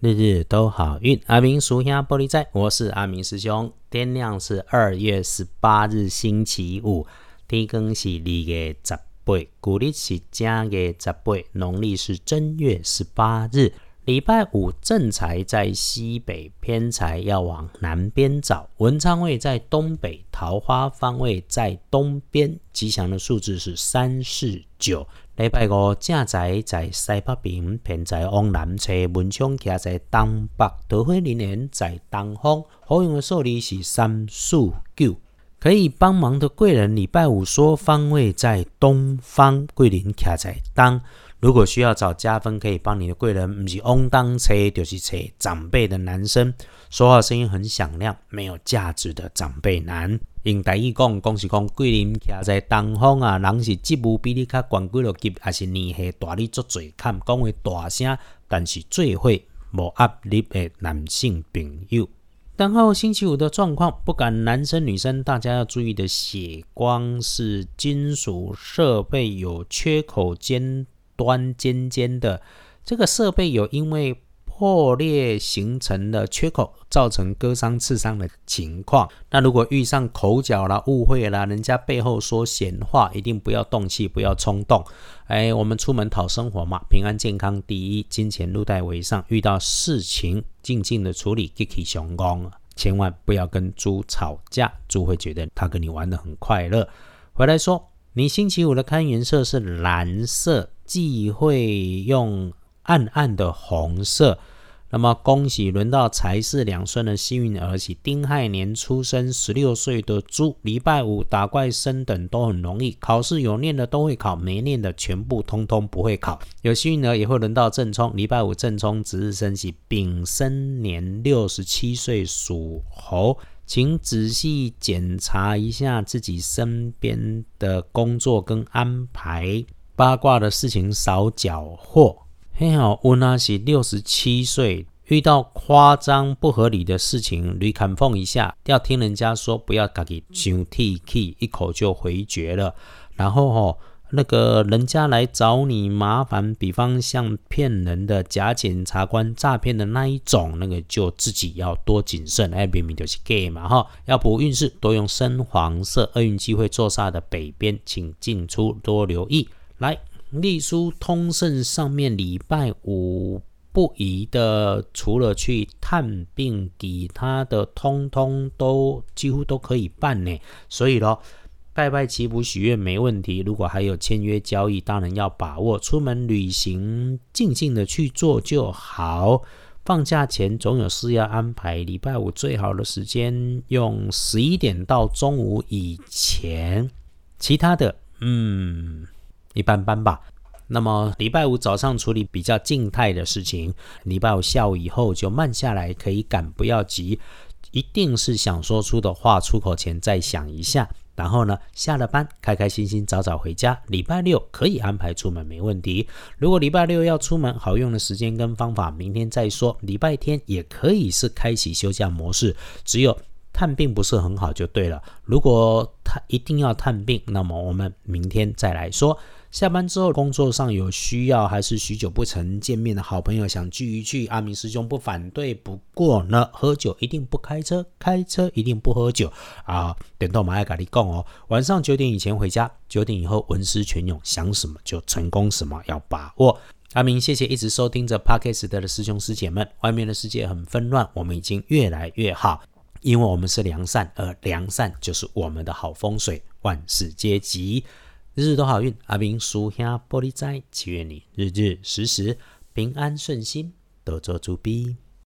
日日都好运。阿明属下玻璃仔，我是阿明师兄。天亮是二月十八日星期五，天更是二月十八，古历是正月十八，农历是正月十八日。礼拜五正财在西北，偏财要往南边找。文昌位在东北，桃花方位在东边。吉祥的数字是三四九。礼拜五正财在西北边，偏财往南侧。文昌徛在东北，桃花林园在东方。好用的数字是三四九。可以帮忙的贵人，礼拜五说方位在东方，桂林徛在东。如果需要找加分可以帮你的贵人，不是翁当车就是车长辈的男生，说话声音很响亮，没有价值的长辈男。用台语讲，讲是讲贵人徛在东方啊，人是职务比你较高几落级，还是年纪大你做嘴看，讲话大声，但是最会无压力的男性朋友。然后星期五的状况，不管男生女生，大家要注意的血光是金属设备有缺口间。端尖尖的这个设备有因为破裂形成的缺口，造成割伤、刺伤的情况。那如果遇上口角啦、误会啦，人家背后说闲话，一定不要动气，不要冲动。哎，我们出门讨生活嘛，平安健康第一，金钱入袋为上。遇到事情，静静的处理，吉吉雄功，千万不要跟猪吵架，猪会觉得他跟你玩的很快乐。回来说，你星期五的看颜色是蓝色。忌讳用暗暗的红色。那么恭喜轮到财是两顺的幸运儿喜丁亥年出生十六岁的猪，礼拜五打怪升等都很容易，考试有念的都会考，没念的全部通通不会考。有幸运儿也会轮到正冲，礼拜五正冲值日生喜丙申年六十七岁属猴，请仔细检查一下自己身边的工作跟安排。八卦的事情少搅和。嘿好，温阿喜六十七岁，遇到夸张不合理的事情，屡砍缝一下，要听人家说，不要自己上 T K，一口就回绝了。然后吼，那个人家来找你麻烦，比方像骗人的假检察官、诈骗的那一种，那个就自己要多谨慎。哎，明明就是 gay 嘛哈，要补运势，多用深黄色。厄运机会坐煞的北边，请进出多留意。来，隶书通胜上面礼拜五不宜的，除了去探病，其他的通通都几乎都可以办呢。所以咯，拜拜祈福许愿没问题。如果还有签约交易，当然要把握。出门旅行，静静的去做就好。放假前总有事要安排，礼拜五最好的时间用十一点到中午以前。其他的，嗯。一般般吧。那么礼拜五早上处理比较静态的事情，礼拜五下午以后就慢下来，可以赶，不要急。一定是想说出的话出口前再想一下。然后呢，下了班开开心心早早回家。礼拜六可以安排出门，没问题。如果礼拜六要出门，好用的时间跟方法明天再说。礼拜天也可以是开启休假模式，只有探病不是很好就对了。如果他一定要探病，那么我们明天再来说。下班之后，工作上有需要，还是许久不曾见面的好朋友想聚一聚，阿明师兄不反对。不过呢，喝酒一定不开车，开车一定不喝酒啊！点到马爱咖喱贡哦，晚上九点以前回家，九点以后文思泉涌，想什么就成功什么，要把握。阿明，谢谢一直收听着 Podcast 的师兄师姐们。外面的世界很纷乱，我们已经越来越好，因为我们是良善，而良善就是我们的好风水，万事皆吉。日日都好运，阿明叔兄玻璃斋，祈愿你日日时时平安顺心，多做主逼。